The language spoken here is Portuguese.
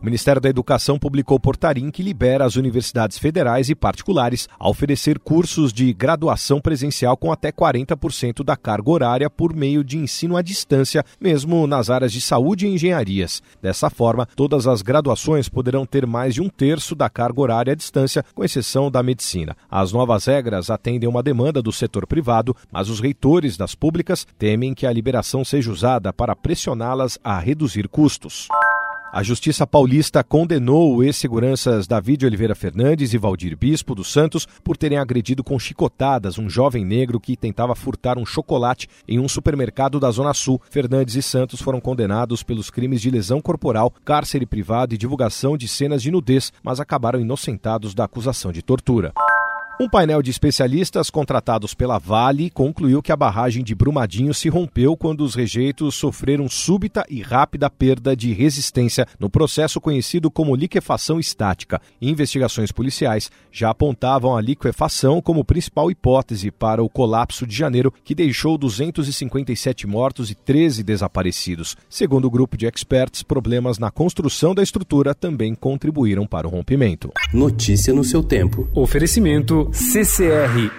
O Ministério da Educação publicou portaria que libera as universidades federais e particulares a oferecer cursos de graduação presencial com até 40% da carga horária por meio de ensino à distância, mesmo nas áreas de saúde e engenharias. Dessa forma, todas as graduações poderão ter mais de um terço da carga horária à distância, com exceção da medicina. As novas regras atendem uma demanda do setor privado, mas os reitores das públicas temem que a liberação seja usada para pressioná-las a reduzir custos. A Justiça Paulista condenou o ex-seguranças David Oliveira Fernandes e Valdir Bispo dos Santos por terem agredido com chicotadas um jovem negro que tentava furtar um chocolate em um supermercado da Zona Sul. Fernandes e Santos foram condenados pelos crimes de lesão corporal, cárcere privado e divulgação de cenas de nudez, mas acabaram inocentados da acusação de tortura. Um painel de especialistas contratados pela Vale concluiu que a barragem de Brumadinho se rompeu quando os rejeitos sofreram súbita e rápida perda de resistência no processo conhecido como liquefação estática. Investigações policiais já apontavam a liquefação como principal hipótese para o colapso de janeiro, que deixou 257 mortos e 13 desaparecidos. Segundo o grupo de experts, problemas na construção da estrutura também contribuíram para o rompimento. Notícia no seu tempo. Oferecimento CCR